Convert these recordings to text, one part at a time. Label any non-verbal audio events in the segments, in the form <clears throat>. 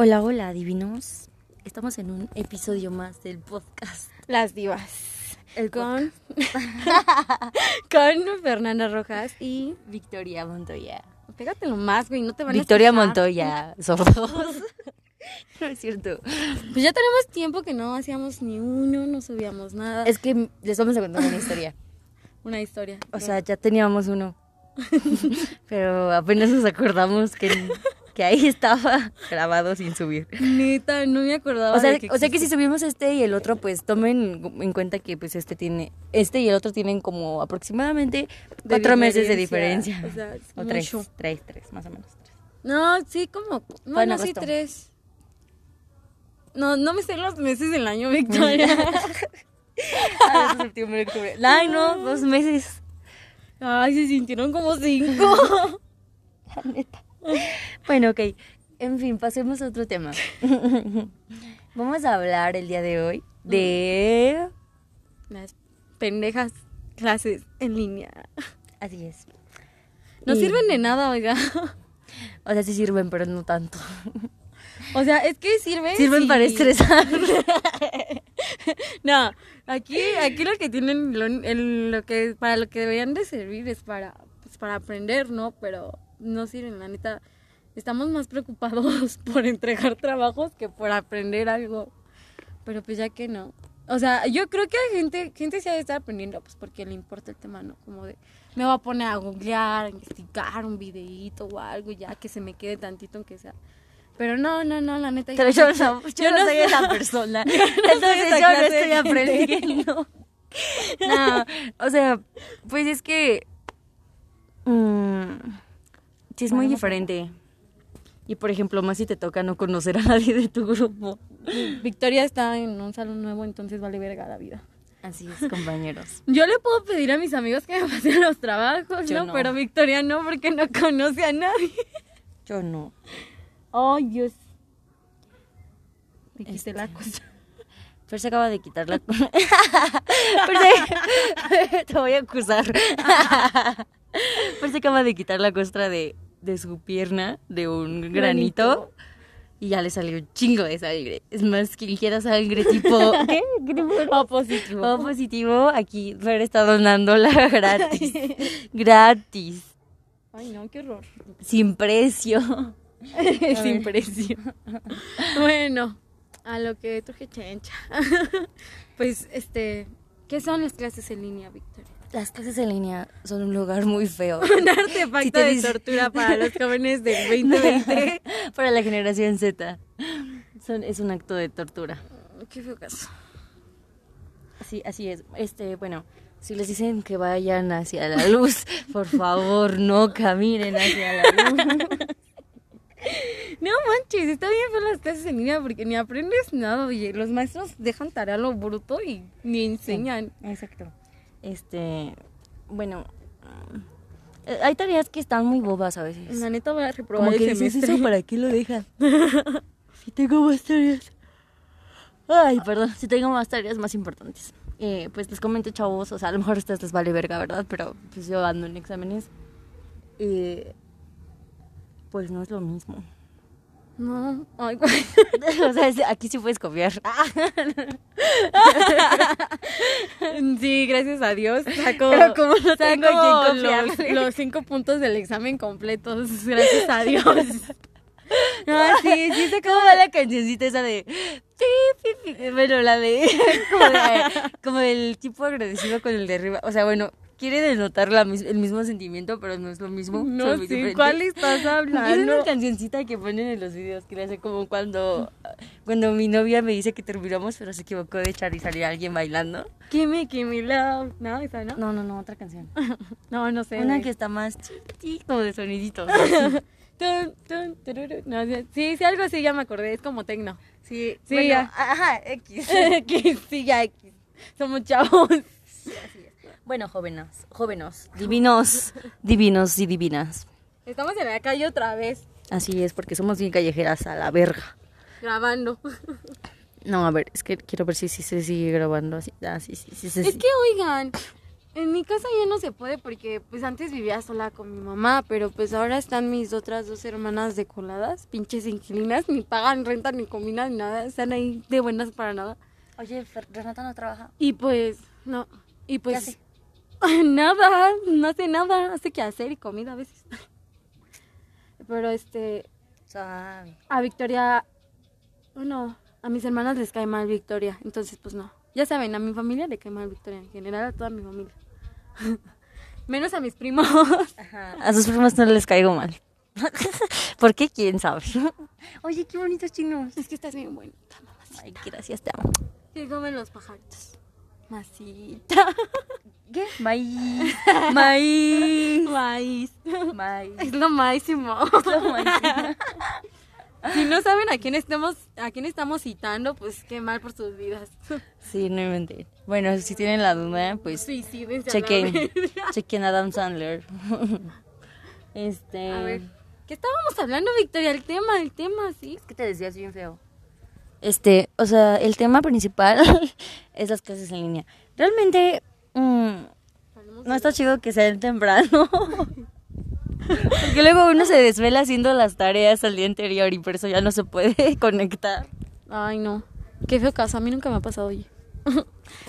Hola, hola, divinos. Estamos en un episodio más del podcast. Las divas. El Con, <laughs> con Fernanda Rojas y... Victoria Montoya. Pégatelo más, güey, no te van Victoria a. Montoya, <laughs> sordos. <laughs> no es cierto. Pues ya tenemos tiempo que no hacíamos ni uno, no subíamos nada. Es que les vamos a contar una historia. una historia. O sea, ya teníamos uno. Pero apenas nos acordamos que, que ahí <laughs> estaba grabado sin subir. Neta, no me acordaba O sea, de que o sea que si subimos este y el otro, pues tomen en cuenta que pues este tiene, este y el otro tienen como aproximadamente De cuatro meses de diferencia. O sea, O tres, tres, tres, más o menos. tres. No, sí, como... No, Fue en no, sí, tres. No, no me sé los meses del año, Victoria. <laughs> Ah, septiembre, octubre. Ay, no, dos meses. Ay, se sintieron como cinco. <laughs> La neta. <laughs> Bueno, ok. En fin, pasemos a otro tema. <laughs> Vamos a hablar el día de hoy de... Las pendejas clases en línea. Así es. No Y- sirven de nada, oiga. O sea, sí sirven, pero no tanto. O sea, es que sirven. Sirven si- para estresar. <laughs> No, aquí, aquí lo que tienen, lo, el- lo que, para lo que deberían de servir es para, pues, para aprender, ¿no? Pero no sirven, la neta. Estamos más preocupados <laughs> por entregar trabajos que por aprender algo. Pero pues ya que no. O sea, yo creo que hay gente, gente se ha de estar aprendiendo, pues porque le importa el tema, ¿no? Como de, me voy a poner a googlear, a investigar un videíto o algo, ya que se me quede tantito aunque sea. Pero no, no, no, la neta. Pero <laughs> yo no, <laughs> yo no soy esa persona. soy Entonces esa yo no estoy aprendiendo. No, o sea, pues es que... mm, sí es muy Bueno, diferente. Y por ejemplo, más si te toca no conocer a <laughs> nadie de tu grupo. Victoria está en un salón nuevo, entonces vale verga la vida. Así es, compañeros. <laughs> Yo le puedo pedir a mis amigos que me pasen los trabajos, ¿no? no. Pero Victoria no, porque no conoce a nadie. Yo no. Ay, Dios. Me quité Este. la cosa. Fer se acaba de quitar la... <laughs> Fer se- Te voy a acusar. Fer se acaba de quitar la costra de, de su pierna, de un granito, Granito. y ya le salió un chingo de sangre. Es más que ligera sangre tipo... <laughs> ¿Qué? ¿Qué tipo? O positivo. O positivo, aquí Fer está donándola <laughs> gratis. gratis. Ay, no, qué horror. Sin precio. <laughs> Sin precio. bueno, a lo que truje chencha. pues, este, ¿qué son las clases en línea, Victoria? Las clases en línea son un lugar muy feo. <laughs> Un artefacto Si te de dice- tortura <laughs> para los jóvenes del 2020. <laughs> Para la generación Z. Son, es un acto de tortura. qué feo caso. Así, así es. Este, bueno, si les dicen que vayan hacia la luz, por favor, no caminen hacia la luz. No manches, está bien ver las clases en línea porque ni aprendes nada, oye. Los maestros dejan tarea lo bruto y ni enseñan. Exacto. Este, bueno, eh, hay tareas que están muy bobas a veces. La neta voy a reprobar Como el que dices semestre. eso, ¿para qué lo dejan? <laughs> si tengo más tareas. Ay, perdón, si tengo más tareas más importantes. Eh, pues les comento, chavos, o sea, a lo mejor a ustedes les vale verga, ¿verdad? Pero pues yo ando en exámenes. Eh, pues no es lo mismo. No, ay, güey. <laughs> o sea, aquí sí puedes copiar. <laughs> Sí, gracias a Dios. Saco, Pero como no tengo saco los, los cinco puntos del examen completos, gracias a Dios. No, sí, sí saco ¿Cómo va la cancioncita esa de... Bueno, la de... <laughs> Como, de- como el tipo agradecido con el de arriba. O sea, bueno, quiere denotar la el mismo sentimiento, pero no es lo mismo. No diferentes. ¿cuál estás Es hablando? una cancioncita que ponen en los videos que le hace como cuando, cuando mi novia me dice que terminamos, pero se equivocó de echar y salía alguien bailando. Gimme, gimme love. No, esa no. No, no, no, otra canción. <laughs> No, no sé. Una güey. que está más como de <laughs> tururu. No, sí, sí, sí, algo así ya me acordé, es como tecno. Sí, Sí, bueno, ya. Ajá, X. <laughs> X, sí, ya X. Somos chavos. Bueno, jóvenes, jóvenes, <laughs> divinos, divinos y divinas. Estamos en la calle otra vez, Así es, porque somos bien callejeras a la verga. grabando. No, a ver, es que quiero ver si, si se sigue grabando así. Ah, sí, sí, sí, sí. Es sí. que, oigan, En mi casa ya no se puede porque pues antes vivía sola con mi mamá, pero pues ahora están mis otras dos hermanas de coladas, pinches inquilinas, ni pagan renta ni comida ni nada, están ahí de buenas para nada. Oye, Renata no trabaja. Y pues, no, y pues hace? <laughs> nada, no hace nada, hace que hacer y comida a veces. Pero este, Suave. a Victoria, bueno, a mis hermanas les cae mal Victoria, entonces pues no. Ya saben, a mi familia le cae mal Victoria, en general a toda mi familia. <laughs> Menos a mis primos. <laughs> A sus primos no les caigo mal. ¿Por qué? ¿Quién sabe? Oye, qué bonitos chinos. Es que estás bien bonita, mamá. Ay, gracias, te amo. ¿Qué comen los pajaritos? Masita. ¿Qué? Maíz. <laughs> Maíz. Maíz. Maíz. Es lo máximo. <laughs> Si no saben a quién estamos, a quién estamos citando, pues qué mal por sus vidas. Sí, no inventé. Bueno, si tienen la duda, pues a la chequen, chequen a Adam Sandler. <laughs> Este. A ver, ¿qué estábamos hablando, Victoria? El tema, el tema, sí. ¿Qué te decías bien feo? Este, o sea, el tema principal es las clases en línea. Realmente, mm, no está chido que sean temprano. <laughs> Porque luego uno se desvela haciendo las tareas al día anterior y por eso ya no se puede <laughs> conectar. Ay, no. Qué feo caso. A mí nunca me ha pasado, oye. <laughs>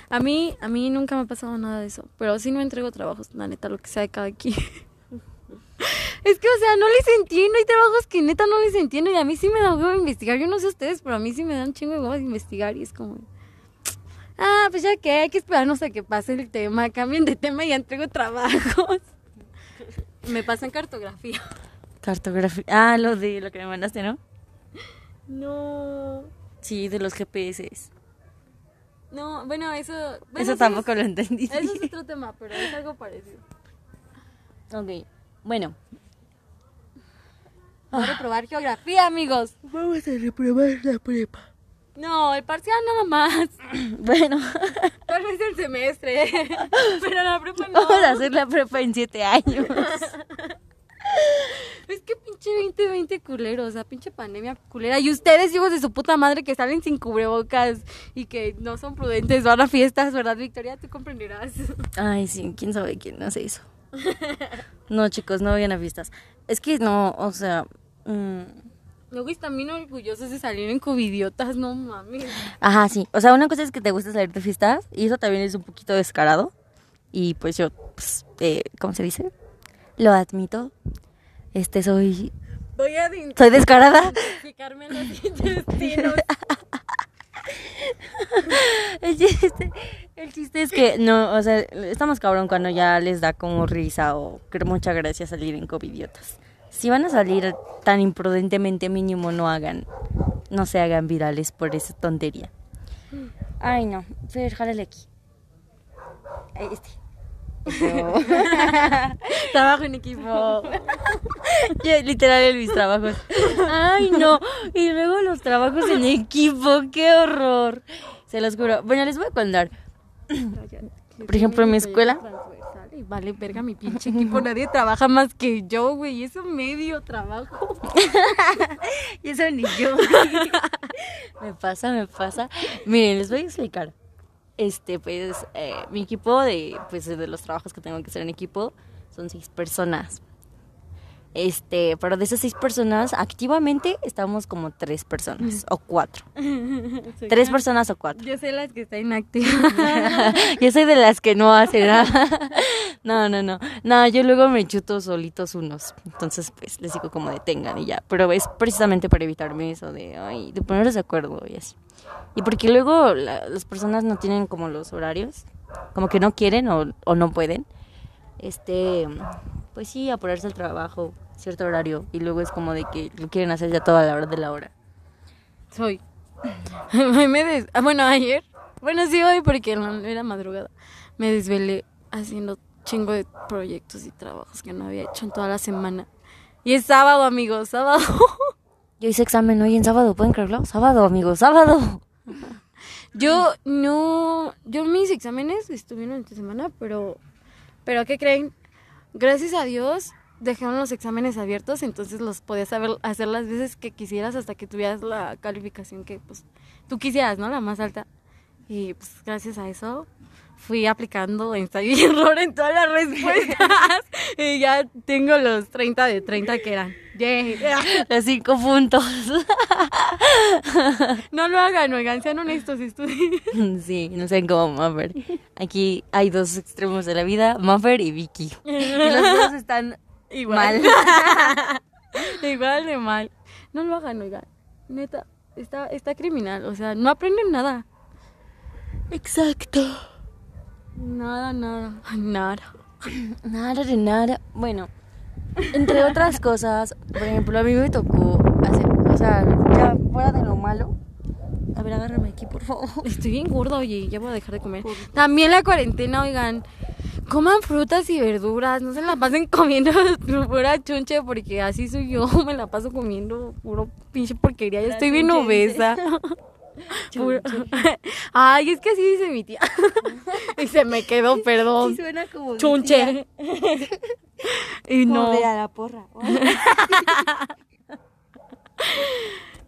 A mí, a mí nunca me ha pasado nada de eso. Pero sí no entrego trabajos, la neta, lo que sea de cada quien. Es que, o sea, no les entiendo. Hay trabajos que neta no les entiendo. Y a mí sí me da huevo investigar. Yo no sé ustedes, pero a mí sí me dan chingo de huevo de investigar. Y es como. Ah, pues ya que hay que esperarnos a que pase el tema. Cambien de tema y entrego trabajos. <laughs> Me pasa en cartografía. Cartografía. Ah, lo de lo que me mandaste, ¿no? No. Sí, de los GPS. No, bueno, eso. bueno, Eso sí tampoco es- lo entendí. Eso es otro tema, pero es algo parecido. Ok, bueno. Voy a reprobar geografía, amigos. Vamos a reprobar la prepa. No, el parcial nada más. <clears throat> Bueno, Tal vez el semestre. <laughs> Pero la prepa no. vamos a hacer la prepa en siete años. <laughs> Es que pinche 2020 culero, o sea, pinche pandemia culera. Y ustedes, hijos de su puta madre, que salen sin cubrebocas y que no son prudentes, van a fiestas, ¿verdad, Victoria? Tú comprenderás. Ay, sí, quién sabe quién hace eso. No, chicos, no vayan a fiestas. Es que no, o sea. mm, Luego están bien orgullosos de salir en covidiotas, no mames. Ajá, sí. O sea, una cosa es que te gusta salir de fiestas y eso también es un poquito descarado. Y pues yo, pues, eh, ¿cómo se dice? Lo admito. Este, soy. Voy a Soy descarada. <laughs> los intestinos. <laughs> El chiste, el chiste es que no, o sea, estamos cabrón cuando ya les da como risa o mucha gracia salir en covidiotas. Si van a salir tan imprudentemente mínimo no hagan, no se hagan virales por esa tontería. Ay no, Fer, jálale aquí. Ahí, Este. <laughs> Trabajo en equipo. Yo, literal en mis trabajos. Ay, no. Y luego los trabajos en equipo, qué horror. Se los juro. Bueno, les voy a contar. <clears throat> Por ejemplo, en mi escuela. Y vale, verga, mi pinche equipo. Nadie trabaja más que yo, güey. Eso medio trabajo. <laughs> Y eso ni yo. <laughs> me pasa, me pasa. Miren, les voy a explicar. Este, pues, eh, mi equipo de, pues, de los trabajos que tengo que hacer en equipo son seis personas. Este, pero de esas seis personas, activamente estamos como tres personas o cuatro. <laughs> Tres personas o cuatro. Yo sé las que están inactivas. <laughs> yo soy de las que no hacen nada. <laughs> No, no, no. No, yo luego me chuto solitos unos. Entonces, pues, les digo como detengan y ya. Pero es precisamente para evitarme eso de, ay, de ponernos de acuerdo y así. Y porque luego la- las personas no tienen como los horarios. Como que no quieren o, o no pueden. Este, pues sí, apurarse al trabajo, cierto horario. Y luego es como de que lo quieren hacer ya toda la hora de la hora. Soy. <laughs> Hoy me des... ah, bueno, ayer. Bueno, sí, hoy porque era madrugada. Me desvelé haciendo chingo de proyectos y trabajos que no había hecho en toda la semana. Y es sábado, amigos, sábado. <laughs> Yo hice examen hoy en sábado, ¿pueden creerlo? Sábado, amigos, sábado. Yo no, yo mis exámenes estuvieron esta semana, pero, pero ¿qué creen? Gracias a Dios dejaron los exámenes abiertos, entonces los podías hacer las veces que quisieras hasta que tuvieras la calificación que pues tú quisieras, ¿no? La más alta. Y pues gracias a eso fui aplicando ensayo y <laughs> error en todas las respuestas. y ya tengo los 30 de 30 que eran. Yay. <laughs> Los cinco puntos. <laughs> No lo hagan, oigan, sean honestos, estudien. Sí, no sé cómo Maffer. Aquí hay dos extremos de la vida, Maffer y Vicky. Y los dos están Igual. mal. Igual de mal. No lo hagan, oigan. Neta, está, está criminal. O sea, no aprenden nada. Exacto. Nada, nada. Nada. <coughs> Nada de nada. Bueno, entre otras cosas, por ejemplo, a mí me tocó hacer, o sea, ya fuera de lo malo. A ver, agárrame aquí, por favor. Estoy bien gorda, oye, ya voy a dejar de comer. También la cuarentena, oigan, coman frutas y verduras, no se la pasen comiendo <laughs> pura chunche porque así soy yo, <laughs> me la paso comiendo puro pinche porquería, ya estoy bien chunche, <laughs> <laughs> <laughs> Ay, es que así dice mi tía. <laughs> y se me quedó, perdón. suena como Chunche. y no. de a la porra.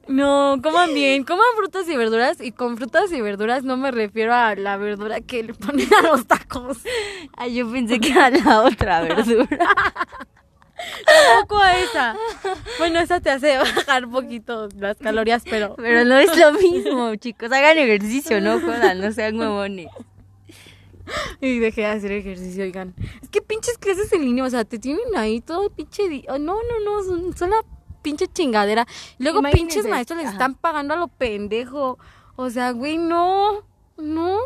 No, coman bien, coman frutas y verduras y con frutas y verduras no me refiero a la verdura que le ponen a los tacos. Ay, yo pensé que era la otra verdura. Tampoco a esa. Bueno, esa te hace bajar poquito las calorías, pero Pero no es lo mismo, chicos. Hagan ejercicio, no jodan, no sean huevones. y dejé de hacer ejercicio, oigan. Es que pinches clases en línea, o sea, te tienen ahí todo pinche. Oh, no, no, no, son, son la pinche chingadera. Luego Imagínense, pinches maestros les están pagando a lo pendejo. O sea, güey, no, no.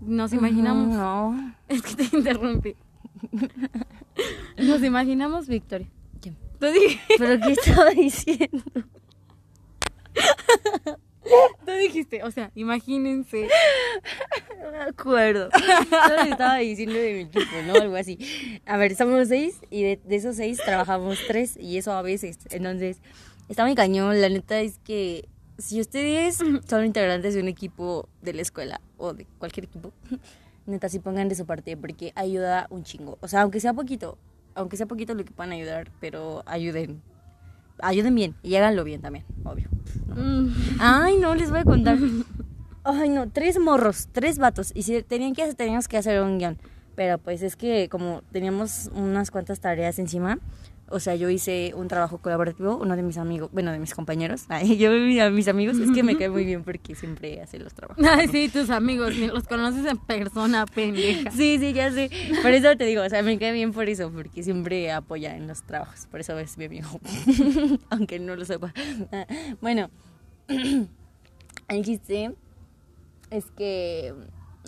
Nos imaginamos. No. Es que te interrumpí. <laughs> Nos imaginamos Victoria. ¿Qué? Tú, di- ¿Pero qué estaba diciendo? tú dijiste, o sea, imagínense. No me acuerdo. Solo estaba diciendo de mi equipo, ¿no? Algo así. A ver, somos seis y de, de esos seis trabajamos tres y eso a veces. Entonces, está muy cañón. La neta es que si ustedes son integrantes de un equipo de la escuela o de cualquier equipo, neta, sí pongan de su parte porque ayuda un chingo. O sea, aunque sea poquito, aunque sea poquito lo que puedan ayudar, pero ayuden. Ayuden bien y háganlo bien también, obvio. Mm. Ay, no, les voy a contar. <laughs> Ay, no, tres morros, tres vatos. Y si tenían que hacer, teníamos que hacer un guion. Pero pues es que como teníamos unas cuantas tareas encima, o sea, yo hice un trabajo colaborativo, uno de mis amigos, bueno, de mis compañeros. <laughs> Ay, yo a mis amigos, es que me cae muy bien porque siempre hace los trabajos. <laughs> Ay, sí, tus amigos, los conoces en persona, pendeja. Sí, sí, ya sé. Por eso te digo, o sea, me cae bien por eso, porque siempre apoya en los trabajos. Por eso es mi amigo. <laughs> Aunque no lo sepa. Ah, Bueno, <clears throat> el chiste es que.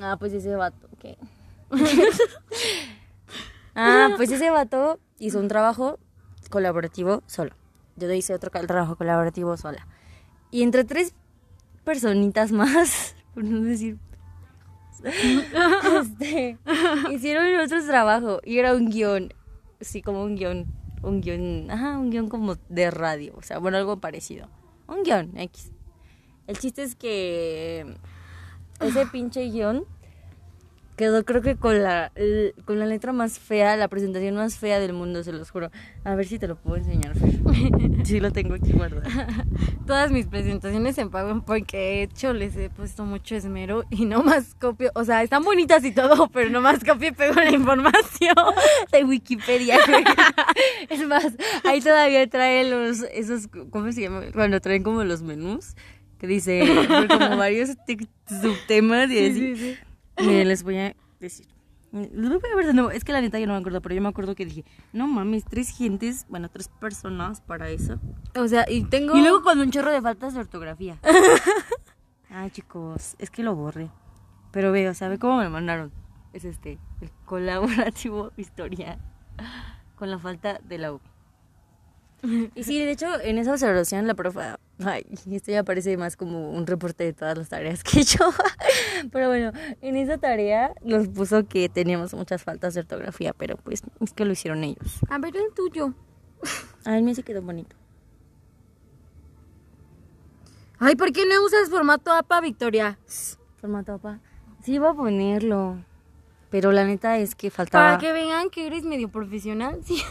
Ah, pues ese vato, ¿qué? ah, pues ese vato hizo un trabajo colaborativo solo. Yo hice otro trabajo colaborativo sola. Y entre tres personitas más, <laughs> por no decir <laughs> este, hicieron otro trabajo y era un guion, sí, como un guion, un guion, ajá, un guion como de radio, o sea, bueno, algo parecido. Un guion, X. El chiste es que ese pinche guion quedó creo que con la, con la letra más fea, la presentación más fea del mundo, se los juro. A ver si te lo puedo enseñar. <laughs> Sí lo tengo aquí guardado. <laughs> Todas mis presentaciones en pago porque de hecho les he puesto mucho esmero y no más copio, o sea, están bonitas y todo, pero no más copio y pego la información. <laughs> de Wikipedia. Es más, ahí todavía trae los, esos, ¿cómo se llama? Cuando traen como los menús, que dice como varios subtemas y Sí, así. sí, sí. Miren, <laughs> les voy a decir. Les voy a ver de nuevo. Es que la neta yo no me acuerdo, pero yo me acuerdo que dije, no mames, tres gentes, bueno, tres personas para eso. O sea, y tengo Y luego con un chorro de faltas de ortografía. <laughs> Ay, chicos, es que lo borré. Pero veo, ¿sabe cómo me lo mandaron? Es este, el colaborativo <laughs> historia con la falta de la U. <laughs> Y sí, de hecho, en esa observación la profa, ay, esto ya parece más como un reporte de todas las tareas que yo. <laughs> Pero bueno, en esa tarea nos puso que teníamos muchas faltas de ortografía, pero pues es que lo hicieron ellos. A ver el tuyo. <laughs> A mí sí quedó bonito. Ay, ¿por qué no usas formato APA, Victoria? Formato papá. Sí, iba a ponerlo. Pero la neta es que faltaba. Para que vean que eres medio profesional. Sí.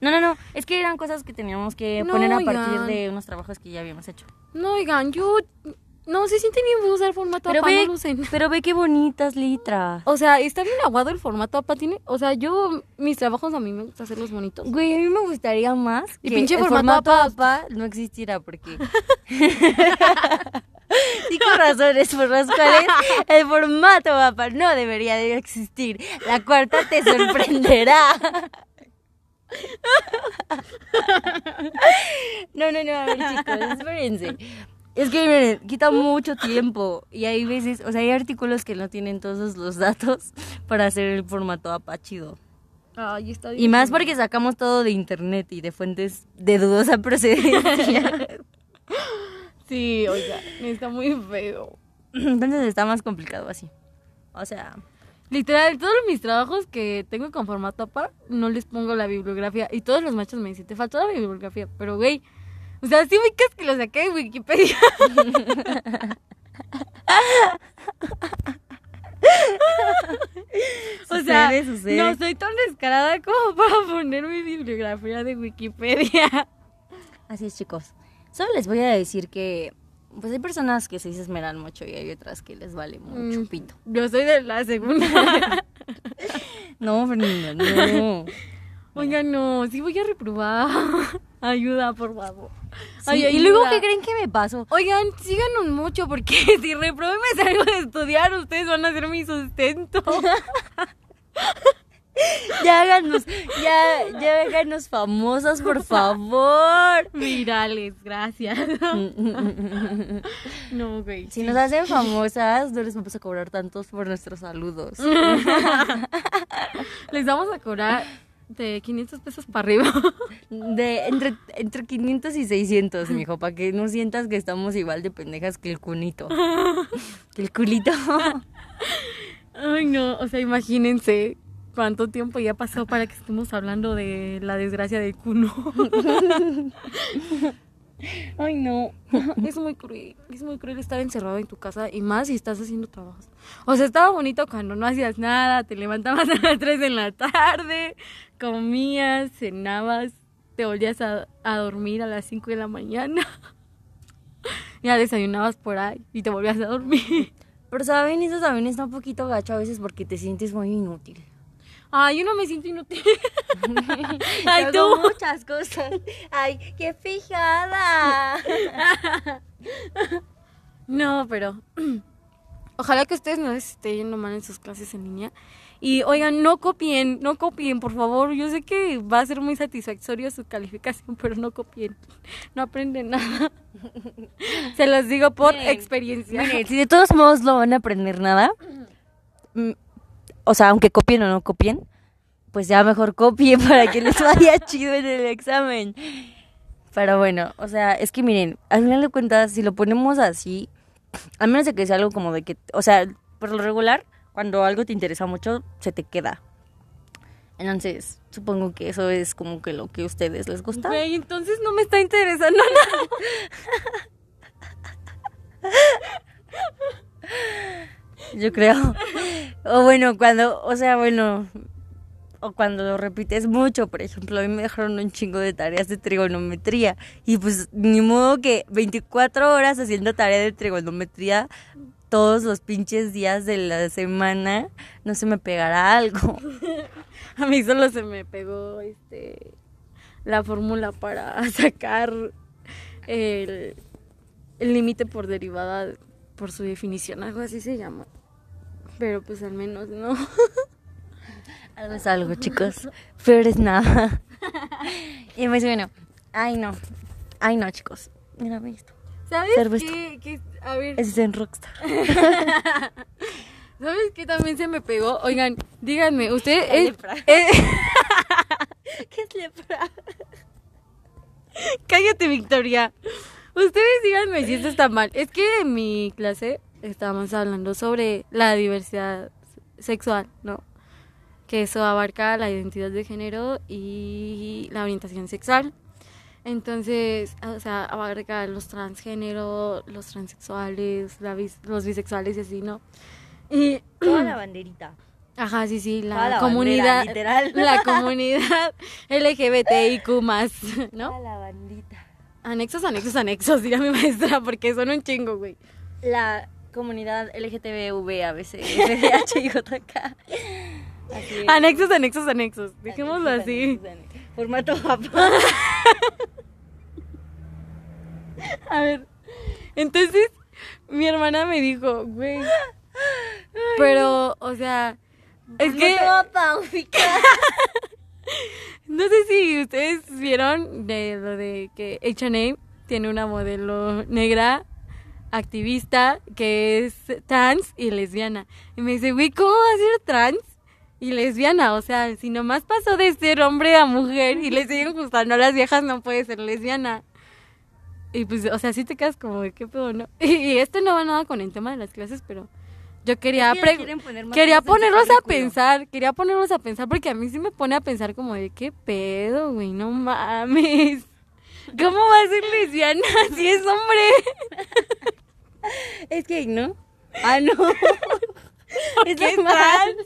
No, no, no. Es que eran cosas que teníamos que No, poner a oigan. partir de unos trabajos que ya habíamos hecho. No, oigan, yo No, se siente bien usar formato Pero APA, ve, no pero ve qué bonitas letras. O sea, está bien aguado el formato APA, tiene... O sea, yo, mis trabajos a mí me gusta hacerlos bonitos. Güey, a mí me gustaría más Y que pinche el formato formato APA no existiera porque... <laughs> Sí, con razones por las cuales el formato APA no debería de existir. La cuarta te sorprenderá. <laughs> No, no, no, a ver chicos, espérense. Es que miren, quita mucho tiempo y hay veces, o sea, hay artículos que no tienen todos los datos para hacer el formato APA chido. Ay, está Y más porque sacamos todo de internet y de fuentes de dudosa procedencia. <laughs> Sí, oiga, está muy feo. Entonces está más complicado así. O sea, Literal, todos mis trabajos que tengo con formato APA, no les pongo la bibliografía. Y todos los machos me dicen, te faltó la bibliografía. Pero, güey, o sea, sí ubicas que lo saqué de Wikipedia. <laughs> o sea, Sucede, sucede. no soy tan descarada como para poner mi bibliografía de Wikipedia. así es chicos. Solo les voy a decir que pues hay personas que se esmeran mucho y hay otras que les vale mucho Mm. pito. Yo soy de la segunda. <laughs> No, Fernanda, no. <laughs> Oiga, no, sí voy a reprobar. <laughs> Ayuda, por favor. Sí, Ay, y luego. ¿qué creen que me pasó? Oigan, síganos mucho porque si reprobé me salgo de estudiar, ustedes van a ser mi sustento. Ya háganos, ya, ya háganos famosas, por favor. Virales, gracias. <laughs> No, güey. Si nos hacen famosas, no les vamos a cobrar tantos por nuestros saludos. <laughs> Les vamos a cobrar de 500 pesos para arriba. De entre, entre 500 y 600, mijo, para que no sientas que estamos igual de pendejas que el cunito. <laughs> Que el culito. Ay, no, o sea, imagínense cuánto tiempo ya pasó para que estemos hablando de la desgracia del cuno. <laughs> Ay, no. <laughs> Es muy cruel, es muy cruel estar encerrado en tu casa y más si estás haciendo trabajos. O sea, estaba bonito cuando no hacías nada, te levantabas <laughs> a las 3 de la tarde, comías, cenabas, te volvías a, a dormir a las 5 de la mañana. Ya desayunabas por ahí y te volvías a dormir. Pero saben, eso también está un poquito gacho a veces porque te sientes muy inútil. Ay, yo no me siento inútil. <laughs> Ay, Hago tú. muchas cosas. Ay, qué fijada. <laughs> No, pero <clears throat> ojalá que ustedes no les esté yendo mal en sus clases en línea. Y oigan, no copien, no copien, por favor. Yo sé que va a ser muy satisfactorio su calificación, <laughs> pero no copien. No aprenden nada. Se los digo por Miren, experiencia. Miren, si de todos modos no van a aprender nada, <clears throat> mm, o sea, aunque copien o no copien, pues ya mejor copien <laughs> para que les vaya chido en el examen. Pero bueno, o sea, es que miren, al final de cuentas, si lo ponemos así, a menos de que sea algo como de que, o sea, por lo regular, cuando algo te interesa mucho, se te queda. Entonces, supongo que eso es como que lo que a ustedes les gusta. Güey, entonces no me está interesando nada. <laughs> Yo creo. O bueno, cuando, o sea, bueno, o cuando lo repites mucho, por ejemplo, a mí me dejaron un chingo de tareas de trigonometría y pues ni modo que 24 horas haciendo tarea de trigonometría todos los pinches días de la semana no se me pegará algo. <laughs> A mí solo se me pegó este la fórmula para <laughs> sacar el el límite por derivada por su definición, algo así se llama. Pero pues al menos no. <laughs> Algo es algo, chicos. Peor es nada. <laughs> Y pues bueno, ay no, ay no, chicos. Mírame esto. ¿Sabes qué? qué? A ver, es en Rockstar. <laughs> ¿sabes qué también se me pegó? Oigan, díganme, usted es, lepra. eh, ¿Qué es lepra? Cállate, Victoria. Ustedes díganme si esto está <laughs> mal. Es que en mi clase estábamos hablando sobre la diversidad sexual, ¿no? Que eso abarca la identidad de género y la orientación sexual. Entonces, o sea, abarca los transgénero, los transexuales, la bis- los bisexuales y así, ¿no? Y, <clears throat> Toda la banderita. ajá, sí, sí, la, la comunidad, bandera, literal. la comunidad <laughs> LGBTIQ+, ¿no? Toda la bandita. Anexos, anexos, anexos, diga mi <laughs> maestra, porque son un chingo, güey. la comunidad LGTBV, ABC, FGH y JK. Así es. Anexos, anexos, anexos. Dejémoslo Anexos, así. anexos, anexos. Formato papá. <laughs> A ver. Entonces, mi hermana me dijo, güey. Pero, o sea, es que. <laughs> <laughs> no sé si ustedes vieron de lo de que H&M tiene una modelo negra activista que es trans y lesbiana. Y me dice, güey, ¿cómo va a ser trans y lesbiana? O sea, si nomás pasó de ser hombre a mujer y le siguen gustando a las viejas, no puede ser lesbiana. Y pues, o sea, sí te quedas como qué pedo, ¿no? <laughs> Y esto no va nada con el tema de las clases, pero yo quería que quería ponerlos a pensar, quería ponerlos a pensar porque a mí sí me pone a pensar como de qué pedo, güey, no mames. <laughs> ¿Cómo va a ser lesbiana <laughs> si es hombre? Es gay, ¿no? Ah, no. <laughs> es ¿Qué normal.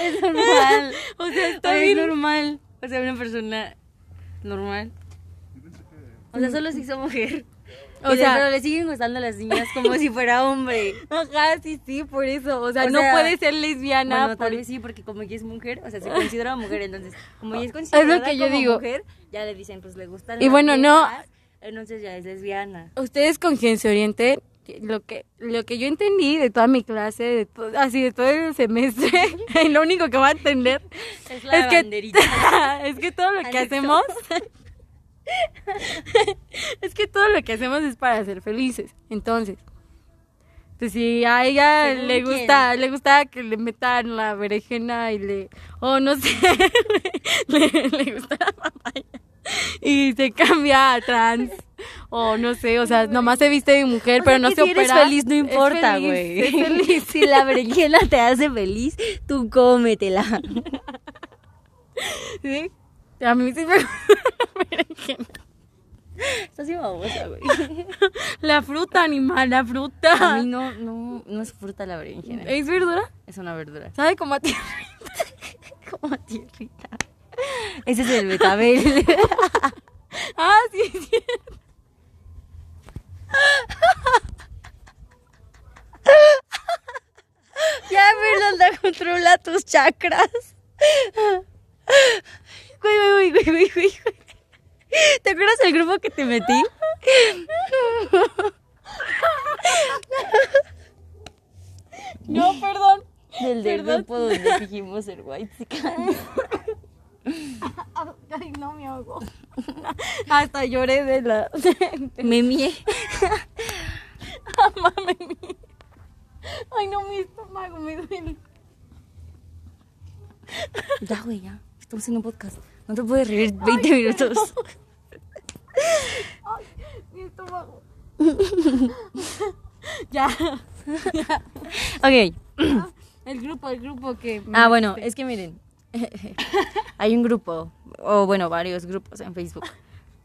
Es normal. O sea, está Oye, bien. Es normal. O sea, una persona normal. O sea, solo si hizo mujer. O O sea, pero le siguen gustando a las niñas como si fuera hombre. <laughs> Ajá, sí, sí, por eso. O sea, O no sea, puede ser lesbiana. Bueno, tal por- vez sí, porque como ella es mujer, o sea, se considera mujer, entonces, como ella es considerada <laughs> Es lo que yo como digo. mujer, ya le dicen, pues le gustan Y bueno, no. entonces ya es lesbiana. Ustedes con quien se orienten, lo que, lo que yo entendí de toda mi clase, de to- así de todo el semestre, <laughs> lo único que va a entender Es la es que, es que todo lo que hacemos <laughs> es que todo lo que hacemos es para ser felices. Entonces, pues si a ella ¿Según le quién? gusta, le gusta que le metan la berenjena y le, o no sé, <laughs> le, le gusta la papaya y se cambia a trans, o no sé, o sea, nomás se viste de mujer, O pero no se si eres opera. feliz, no importa, güey. feliz. <laughs> si la berenjena te hace feliz, tú cómetela. ¿Sí? A mí sí me <laughs> gusta la berenjena. Estás así babosa, güey. <laughs> La fruta animal, la fruta. A mí no, no, no es fruta la berenjena. ¿Es verdura? Es una verdura. ¿Sabe cómo a ti? <laughs> Como tierrita. Ese es el betabel. Ah, sí, sí. ya, Fernanda, controla tus chakras. Güey, güey, güey, güey, güey. ¿Te acuerdas del grupo que te metí? No, perdón. Del del Perdón. grupo donde dijimos ser white Ay, no me hago. Hasta lloré de la. Me mié. Ay, no, mi estómago me duele. Ya, güey, ya. Estamos en un podcast. No te puedes reír 20 minutos. <laughs> Ay, mi estómago. <laughs> ya. Ok. <clears throat> El grupo, el grupo que. Ah, bueno, es que miren. <laughs> Hay un grupo, o bueno, varios grupos en Facebook,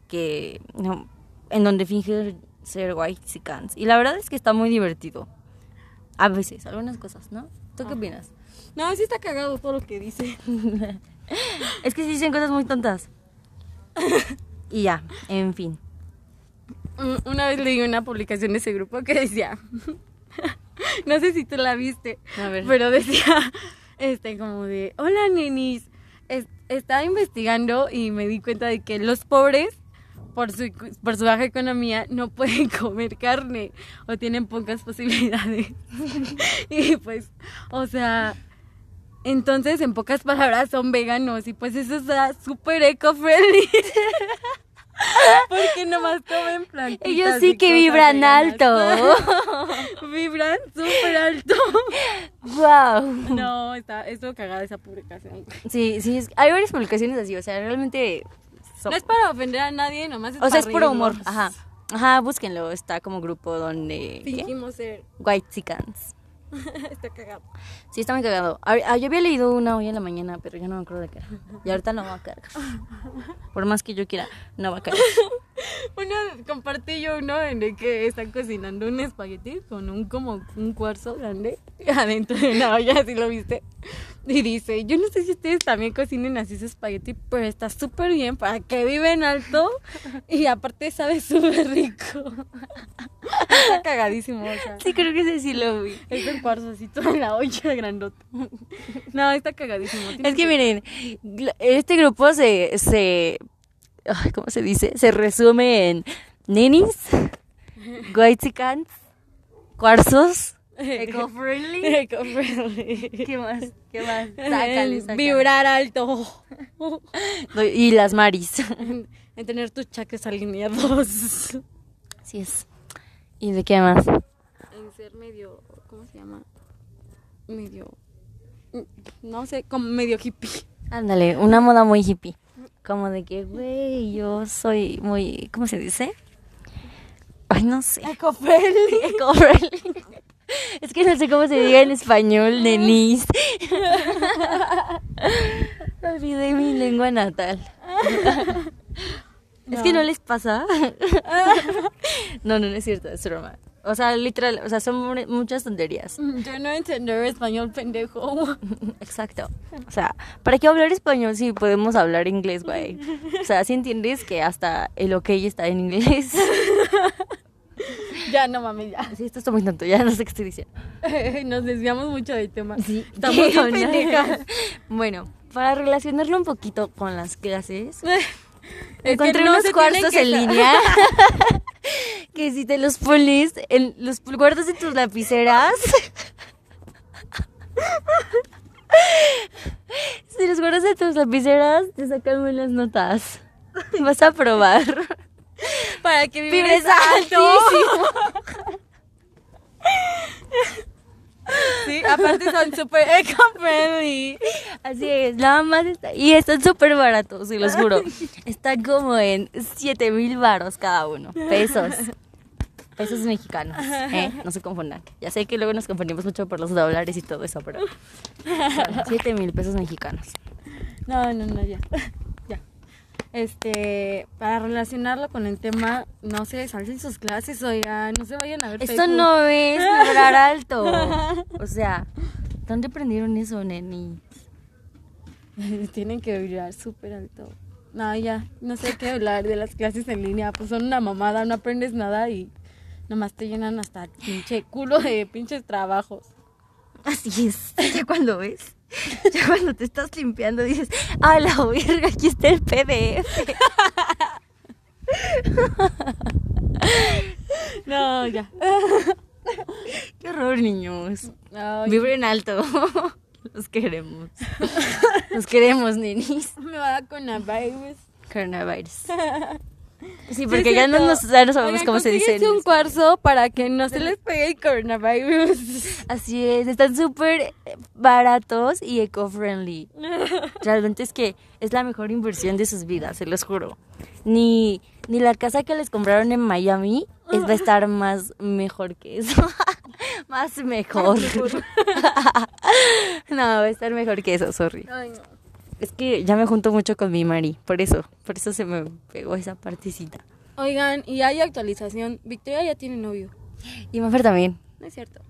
que no, en donde fingen ser white chicans. Y la verdad es que está muy divertido. A veces, algunas cosas, ¿no? ¿Tú qué opinas? No, sí está cagado todo lo que dice. Es que sí dicen cosas muy tontas. <laughs> Y ya, en fin. Un- Una vez leí una publicación de ese grupo que decía. <laughs> no sé si tú la viste. A ver. Pero decía, este, como de, hola nenis, es- estaba investigando y me di cuenta de que los pobres, por su, por su baja economía, no pueden <laughs> comer carne o tienen pocas posibilidades. y pues, o sea, entonces en pocas palabras son veganos y pues eso está súper eco-friendly. <laughs> Porque nomás comen plantitas. Ellos sí que vibran veganas. alto. <laughs> vibran súper alto. wow. No, está, estuvo cagada esa publicación. Sí, sí, es- hay varias publicaciones así, o sea, realmente... son- No es para ofender a nadie, nomás es o sea, es puro humor. Ajá. Ajá, búsquenlo. Está como grupo donde... Fingimos ser. White chicans. <laughs> está cagado. Sí, está muy cagado. Ah, ah, yo había leído una hoy en la mañana, pero ya no me acuerdo de qué era. Y ahorita no va a cargar. <laughs> Por más que yo quiera, no va a cargar. <laughs> <laughs> Una, compartí yo uno en el que están cocinando un espagueti con un como un cuarzo grande <laughs> adentro de una olla, si lo viste. Y dice, yo no sé si ustedes también cocinen así ese espagueti, pero está súper bien para que viven alto y aparte sabe súper rico. <laughs> está cagadísimo, o sea. Sí, creo que ese sí lo vi. Es el cuarzo así todo en la olla grandota. No, está cagadísimo. Es que miren, gl- este grupo se, se, ¿cómo se dice? Se resume en nenis, <laughs> whitexicans, cuarzos, eco-friendly. Eco-friendly. ¿Qué más? ¿Qué más? <laughs> Sácale, sácale. Vibrar alto. <laughs> Y las maris. en, en tener tus chakras alineados. Así es. ¿Y de qué más? En ser medio, ¿cómo se llama? Medio, no sé, como medio hippie. Ándale, una moda muy hippie. Como de que, güey, yo soy muy, ¿cómo se dice? Ay, no sé. Eco-friendly. <laughs> Eco-friendly. Es que no sé cómo se diga en español, nenis. <laughs> Olvidé mi lengua natal. <laughs> Es que no les pasa. No, no, no es cierto, es broma. O sea, literal, o sea, son mu- muchas tonterías. Yo no entender español, pendejo. <laughs> Exacto. O sea, ¿para qué hablar español si podemos hablar inglés, güey? O sea, si entiendes que hasta el ok está en inglés. <laughs> ya, no mames, ya. Sí, esto está muy tonto, ya no sé qué estoy diciendo. <laughs> Nos desviamos mucho del tema. Sí, Estamos. Bueno, para relacionarlo un poquito con las clases, Es encontré no unos que en línea <laughs> que si te los pones en los guardas de tus lapiceras. si los guardas de tus lapiceras, te sacan buenas notas. Vas a probar. Para que alto. altísimo. <laughs> Aparte son súper eco-friendly. Así es, nada más está. Y están súper baratos, se los juro. Están como en 7 mil varos cada uno. Pesos. Pesos mexicanos. ¿eh? No se confundan. Ya sé que luego nos confundimos mucho por los dólares y todo eso, pero. 7 mil pesos mexicanos. No, no, no, ya. Este, para relacionarlo con el tema, no se salten sus clases, oigan, no se vayan a ver Esto Facebook. no es vibrar <laughs> alto. O sea, ¿dónde aprendieron eso, neni? <laughs> Tienen que vibrar súper alto. No, ya, no sé qué hablar de las clases en línea, pues son una mamada, no aprendes nada y nomás te llenan hasta el pinche culo de pinches trabajos. Así es. <laughs> Ya cuando ves, ya cuando te estás limpiando dices, ¡ah, la verga! Aquí está el PDF. <laughs> No, ya. <laughs> ¡Qué horror, niños! Ay, Vibren alto. Los queremos. Los queremos, nenis. me va a dar coronavirus. Coronavirus. Sí, porque ya no, nos, ya no sabemos Oigan, cómo se dice. un cuarzo para que no se les pegue el coronavirus. Así es, están súper baratos y eco-friendly. <laughs> Realmente es que es la mejor inversión de sus vidas, se los juro. Ni, ni la casa que les compraron en Miami es, va a estar más mejor que eso. <laughs> más mejor. <laughs> no, va a estar mejor que eso, sorry. Ay, no. Es que ya me junto mucho con mi Mari, por eso, por eso se me pegó esa partecita. Oigan, y hay actualización. Victoria ya tiene novio. Y Mafer también. No es cierto.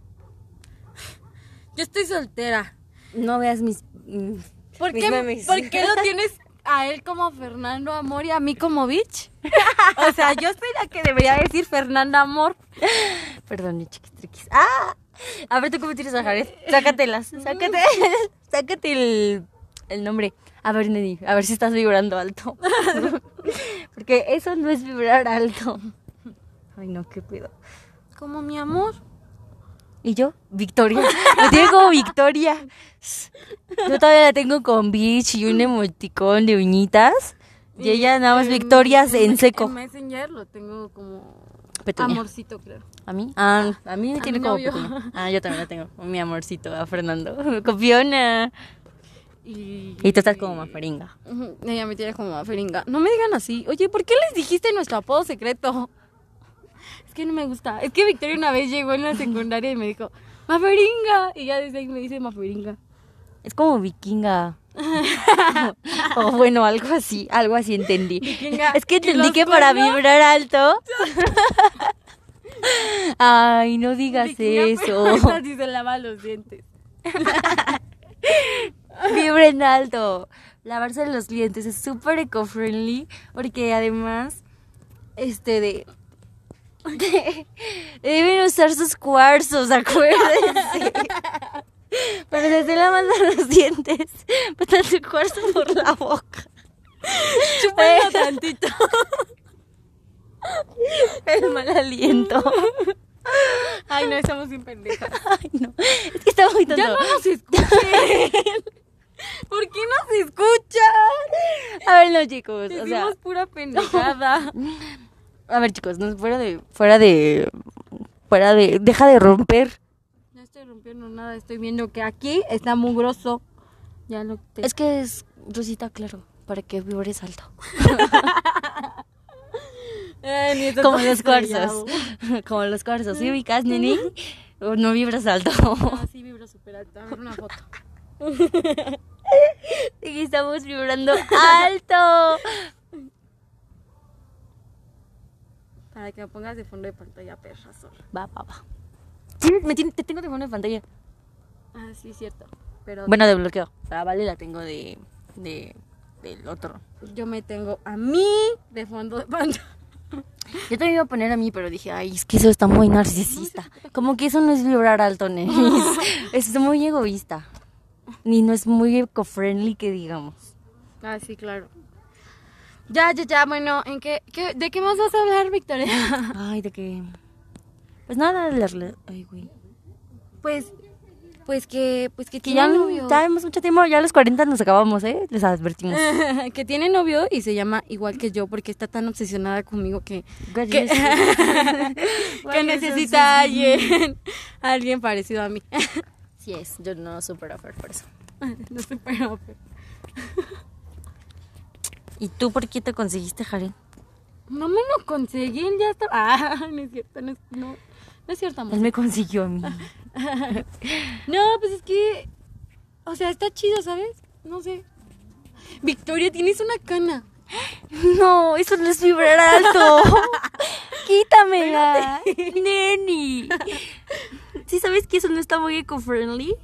Yo estoy soltera. No veas mis... mm, ¿Por mis qué, memes. ¿Por qué lo <laughs> tienes a él como Fernando Amor y a mí como Bitch? O sea, yo soy la que debería decir Fernanda Amor. Perdón, mi chiquis triquis. ¡Ah! A ver, ¿tú cómo tienes a Jared? Sácatelas. Sácate, <laughs> sácate el, el nombre. A ver, Neni, a ver si estás vibrando alto. <laughs> Porque eso no es vibrar alto. Ay, no, qué pedo. Como mi amor. ¿Y yo? Victoria. Lo tiene como Victoria. Yo todavía la tengo con Beach y un emoticón de uñitas. Y ella nada más En- Victorias en seco. En Messenger lo tengo como Petunia. amorcito, creo. ¿A mí? Ah, a mí me A tiene como. Ah, yo también la tengo. Mi amorcito, a Fernando. <laughs> Copiona. Y, Y tú estás como mafaringa. Ujú, Ella me tiene como feringa. No me digan así. Oye, ¿por qué les dijiste nuestro apodo secreto? <laughs> Es que no me gusta. Es que Victoria una vez llegó en la secundaria y me dijo, Maferinga. Y ya desde ahí me dice Maferinga. Es como vikinga. <laughs> o bueno, algo así, algo así entendí. Vikinga. Es que ¿Y entendí que para cuernos? vibrar alto. <laughs> Ay, no digas Vikinga, pero eso. así se lava los dientes. <laughs> Vibren alto. Lavarse los dientes es súper eco-friendly porque además, este de... Deben usar sus cuarzos, acuérdense. <laughs> Para se estén lavando los dientes, <laughs> metan su cuarzo por la boca. Chúpalo tantito. El mal aliento. Ay, no, estamos bien pendejas. Ay, no. Es que está muy tonto. Ya no nos escuchen. ¿Por qué nos escuchan? A ver, no, chicos. O sea, Decimos pura pendejada. a ver, chicos, no, fuera de. Fuera de. Fuera de. Deja de romper. No estoy rompiendo nada, estoy viendo que aquí está mugroso. Ya lo te... Es que es Rosita, claro. Para que vibres alto. <laughs> Ay, Como los cuarzos. <laughs> Como los cuarzos. ¿Sí ubicas, neni? O no vibras alto. Ah, sí, vibro súper alto. A ver una foto. <laughs> Estamos vibrando alto. Para que me pongas de fondo de pantalla, perra sola. Va, va, va. Sí, me tiene- te tengo de fondo de pantalla. Ah, sí, cierto. Pero Bueno, de bloqueo. Vale la tengo de. de. del otro. yo me tengo a mí de fondo de pantalla. Yo también iba a poner a mí, pero dije, ay, es que eso está muy narcisista. Como que eso no es vibrar alto, Nenis. <laughs> es muy egoísta. Ni no es muy eco-friendly que digamos. Ah, sí, claro. Ya, ya, ya. Bueno, ¿en qué, qué- ¿de qué más vas a hablar, Victoria? <laughs> Ay, de que. Pues nada, de las. Ay, güey. pues, pues que, pues que Que tiene ya, novio. ya hemos mucho tiempo, ya a los 40 nos acabamos, ¿eh? Les advertimos. <laughs> que tiene novio y se llama igual que yo porque está tan obsesionada conmigo que, que, <laughs> que necesita a alguien, alguien parecido a mí. Sí es, yo no super offer por eso. <laughs> no sé, pero, ¿Y tú por qué te conseguiste, Jaren? no me lo conseguí, él ya está. <laughs> Ah, no es cierto, no es, no, no es cierto, amor. Él me consiguió a mí. <laughs> No, pues es que, o sea, está chido, ¿sabes? No sé. Victoria, tienes una cana. <gasps> No, eso no es vibrar alto. Quítamela. Neni. ¿Sí sabes que eso no está muy eco-friendly?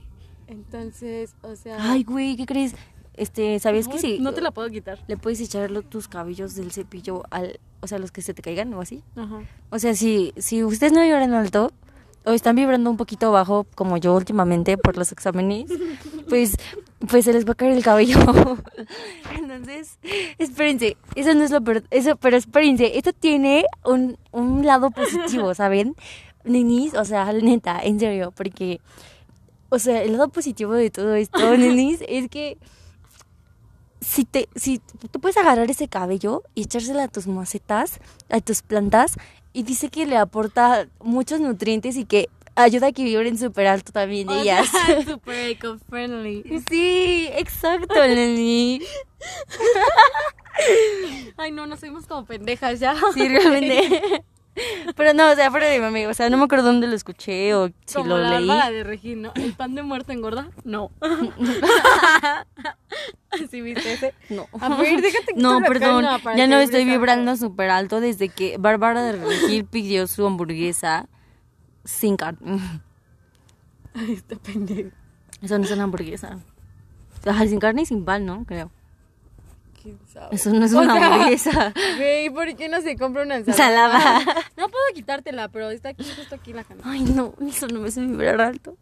Entonces, o sea, Ay, güey, ¿qué crees? Este, ¿sabías que no, sí? no te la puedo quitar. Le puedes echar tus cabellos del cepillo al... O sea, los que se te caigan o así. Ajá. O sea, si, si ustedes no vibran alto o están vibrando un poquito bajo, como yo últimamente por los exámenes, <laughs> pues, pues se les va a caer el cabello. <laughs> Entonces, espérense, eso no es lo peor, eso, pero espérense, esto tiene un, un lado positivo, ¿saben? Nenis, o sea, <laughs> neta, en serio, porque, o sea, el lado positivo de todo esto, <laughs> nenis, es que si te, si tú puedes agarrar ese cabello y echársela a tus macetas, a tus plantas, y dice que le aporta muchos nutrientes y que ayuda a que vibren súper alto también ellas. Super <laughs> eco-friendly. Sí, exacto, Lenny. Ay, no, nos fuimos como pendejas ya. Sí, realmente. Pero no, o sea, fuera de mami, o sea, no me acuerdo dónde lo escuché o si como lo la leí. Bárbara de Regil, ¿no? ¿El pan de muerto engorda? No. <laughs> ¿Sí viste ese? No. A ver, déjate quitar No, perdón, ya que no estoy vibrando súper alto desde que Bárbara de Regil pidió su hamburguesa sin carne. Ay, este pendejo. Eso no es una hamburguesa. Ajá, sin carne y sin pan, ¿no? Creo. ¿Quién sabe? Eso no es O una sea, hamburguesa. <laughs> Güey, ¿por qué no se compra una ensalada? Ensalada. No puedo quitártela, pero está aquí, justo aquí la cana. Ay, no, eso no me hace vibrar alto.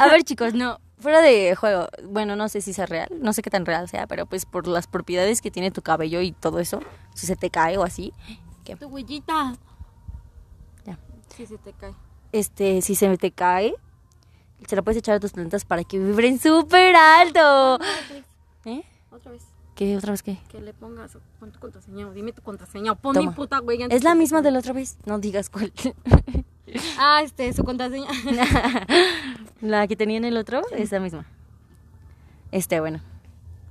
A ver, chicos, no, fuera de juego, bueno, no sé si sea real, no sé qué tan real sea, pero pues por las propiedades que tiene tu cabello y todo eso, si se te cae o así, que Tu huellita. ya. Sí, se te cae. Este, si se te cae, se la puedes echar a tus plantas para que vibren súper alto. ¿Eh? Otra vez. ¿Qué otra vez qué? Que le pongas, pon tu contraseña, o dime tu contraseña, o pon Toma. mi puta güey. Es la misma de la otra vez, no digas cuál. <laughs> Ah, este, su contraseña. <laughs> la que tenía en el otro es la misma. Este, bueno.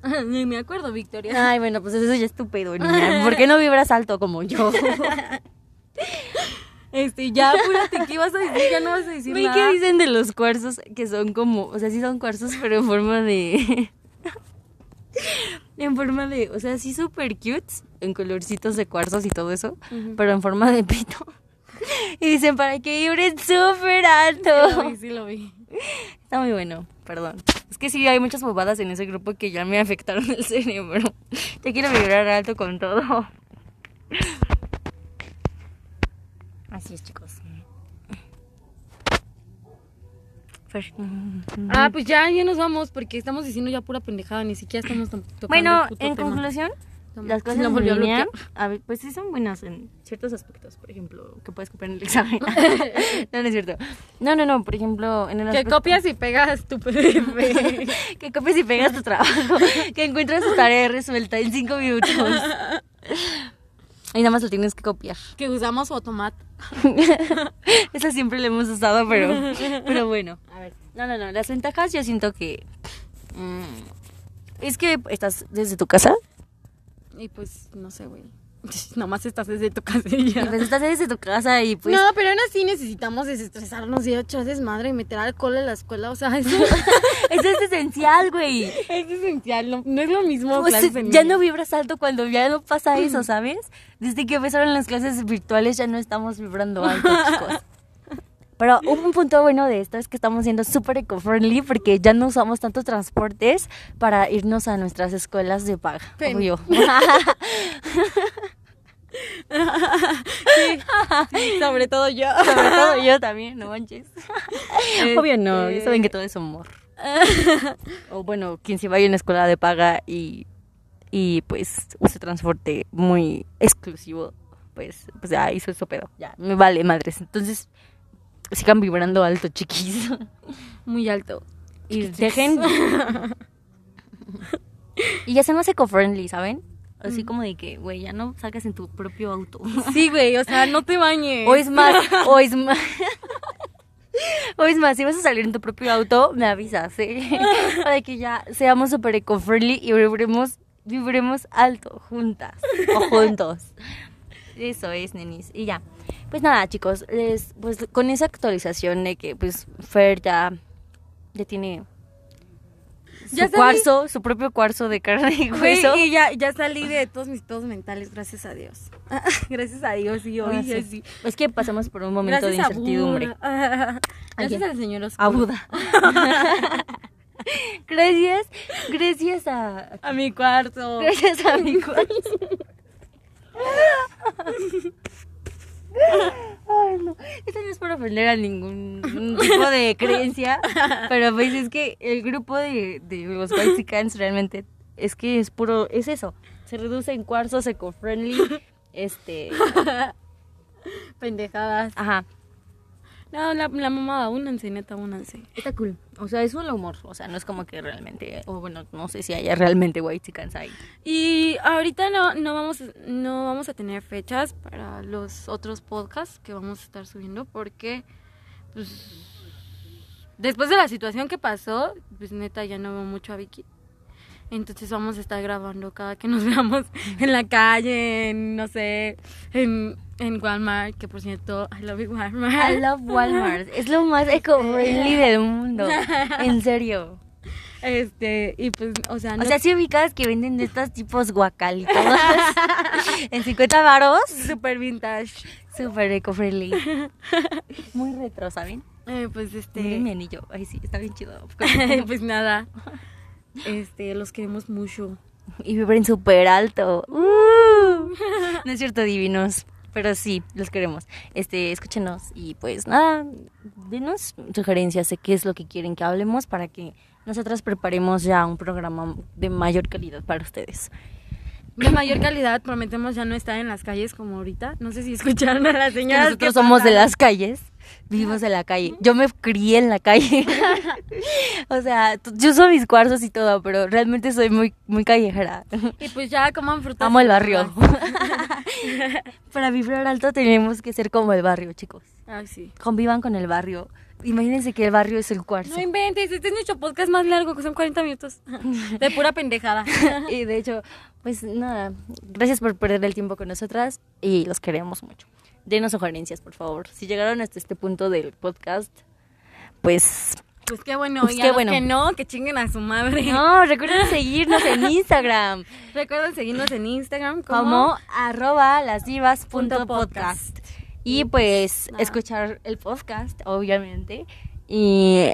<laughs> Ni me acuerdo, Victoria. Ay, bueno, pues eso ya es estúpido, niña. ¿Por qué no vibras alto como yo? Este, ya, apúrate, ¿qué vas a decir? Ya no vas a decir Ve nada. que dicen de los cuarzos que son como, o sea, sí son cuarzos, pero en forma de. En forma de, o sea, sí súper cute, en colorcitos de cuarzos y todo eso, pero en forma de pito. <laughs> y dicen para que vibren súper Sí alto. vi, sí lo vi. Está muy bueno, perdón. Es que sí, hay muchas bobadas en ese grupo que ya me afectaron el cerebro. <laughs> Ya quiero vibrar alto con todo. Así es, chicos. Ah, pues ya, ya nos vamos porque estamos diciendo ya pura pendejada, ni siquiera estamos to- tocando Bueno, el puto en tema. conclusión, las cosas <laughs> lo en volvió a línea, a ver, pues sí son buenas en ciertos aspectos. Por ejemplo, que puedes copiar en el examen. <laughs> no, no es cierto. No, no, no. Por ejemplo, en el Que aspecto- copias y pegas tu PDF. <laughs> que copies y pegas tu trabajo. que encuentras tu tarea resuelta en cinco minutos. Y nada más lo tienes que copiar. que usamos Automat. <laughs> Esa siempre la hemos usado, pero, <laughs> pero bueno. A ver. No, no, no. Las ventajas yo siento que... mm, es que estás desde tu casa. Y pues, no sé, güey. <laughs> Nomás estás desde tu Y casilla. pues estás desde tu casa y pues... no, pero aún así necesitamos desestresarnos y echar desmadre y meter alcohol en la escuela. O sea, eso <laughs> Eso es esencial, güey. es esencial. No, no es lo mismo. Pues, clases en ya no vibras alto cuando ya no pasa <laughs> eso, ¿sabes? Desde que empezaron las clases virtuales ya no estamos vibrando alto, chicos. Pero un punto bueno de esto es que estamos siendo súper eco-friendly porque ya no usamos tantos transportes para irnos a nuestras escuelas de paga. Obvio. <laughs> Sí, sobre todo yo. Sobre todo yo también, no manches. <laughs> Obvio no, Este- ya saben que todo es humor. <laughs> o bueno, quien se vaya a una escuela de paga y, y pues use transporte muy exclusivo, pues, pues ya hizo eso pedo. Ya, me vale madres. Entonces, sigan vibrando alto, chiquis. Muy alto. y dejen. y ya se más eco-friendly, ¿saben? Así como de que, güey, ya no salgas en tu propio auto. <laughs> Sí, güey, o sea, no te bañes. O es más, <laughs> o es más. <laughs> O es más, si vas a salir en tu propio auto, me avisas, ¿eh? Para que ya seamos súper eco-friendly y vibremos, vibremos alto, juntas o juntos. Eso es, nenis. Y ya. Pues nada, chicos, les- pues con esa actualización de que pues Fer ya, ya tiene su salí. cuarzo, su propio cuarzo de carne y hueso. y ya, ya salí de todos mis pedos mentales, gracias a Dios. <laughs> gracias a Dios, y hoy Ah, sí. así. Es que pasamos por un momento Gracias de incertidumbre. a <laughs> gracias al señor oscuro. A Buda. <laughs> gracias, gracias a... A mi cuarto. Gracias a mi cuarzo. Ay, no. Esto no es por ofender a ningún tipo de creencia, pero pues es que el grupo de, de los White realmente es que es puro, es eso. Se reduce en cuarzos eco-friendly. Este. Pendejadas. Ajá. No, la, la mamada, únanse, neta, únanse. Está cool. O sea, es un humor. O sea, no es como que realmente. O bueno, no sé si haya realmente White ahí. Y ahorita no, no, vamos, no vamos a tener fechas para los otros podcasts que vamos a estar subiendo porque, pues, después de la situación que pasó, pues neta ya no veo mucho a Vicky. Entonces vamos a estar grabando cada que nos <laughs> veamos en la calle, en, no sé, en, en Walmart, que por cierto, I love Walmart. I love Walmart. Es lo más <laughs> eco-friendly del mundo. En serio. Este, y pues, o sea, no O sea, si ubicas que venden de estos tipos guacalitos <laughs> en 50 varos. super vintage. Súper eco-friendly. Muy retro, ¿saben? Eh, pues este. Miren mi anillo. Ay, sí, está bien chido. <laughs> pues nada. Este, los queremos mucho. Y vibren súper alto. Uh. No es cierto, divinos. Pero sí, los queremos. Este, escúchenos y pues nada, denos sugerencias de qué es lo que quieren que hablemos para que nosotras preparemos ya un programa de mayor calidad para ustedes. De mayor calidad, prometemos ya no estar en las calles como ahorita. No sé si escucharon a las señoras. Nosotros somos de las calles, vivimos en la calle. Yo me crié en la calle. <laughs> o sea, yo uso mis cuarzos y todo, pero realmente soy muy, muy callejera. Y pues ya coman frutas. Amo el barrio. <laughs> Para vibrar alto tenemos que ser como el barrio, chicos. Ay, sí. Convivan con el barrio. Imagínense que el barrio es el cuarzo. No inventes, este es nuestro podcast más largo, que son 40 minutos. <laughs> De pura pendejada. y de hecho, pues nada, gracias por perder el tiempo con nosotras y los queremos mucho. Denos sugerencias, por favor. Si llegaron hasta este punto del podcast, pues Pues qué bueno. Pues y qué a los bueno. que no, que chinguen a su madre. no, recuerden <laughs> seguirnos en Instagram Recuerden seguirnos en Instagram como, como arroba lasdivas Y pues Nada. escuchar el podcast, obviamente. Y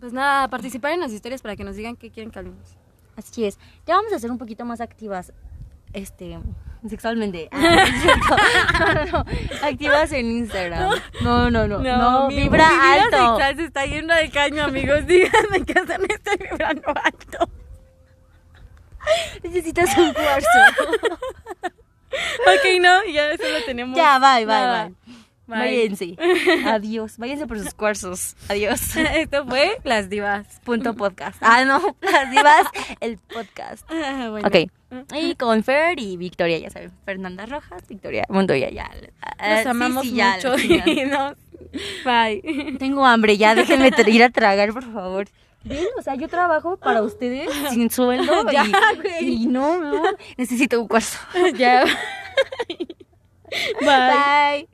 Pues nada, participar en las historias para que nos digan qué quieren que hablemos. así es. Ya vamos a ser un poquito más activas este, sexualmente. <laughs> Ah, no no, <laughs> no, no. Activas en Instagram. No, no, no. No, mi- vibra mi vida alto. sexual se está yendo de caño, amigos. <laughs> Díganme que hacen estoy vibrando alto. Necesitas un cuarzo. <laughs> Ok, no, ya eso lo tenemos. ya, bye, bye, bye. Bye. Váyanse. <laughs> Adiós. Váyanse por sus cuarzos. Adiós. <laughs> Esto fue Las Divas. Punto podcast. Ah, no. Las divas, el podcast. Ah, bueno. Ok. Y con Fer y Victoria, ya saben. Fernanda Rojas, Victoria Montoya, ya. Ah, Los sí, amamos sí, ya, mucho. nos- Bye. Tengo hambre, ya déjenme ir a tragar, por favor. ¿Ven? O sea, yo trabajo para ustedes <laughs> sin sueldo <laughs> Ya, y, y no, no, necesito un cuarzo. <laughs> ya. Bye. Bye.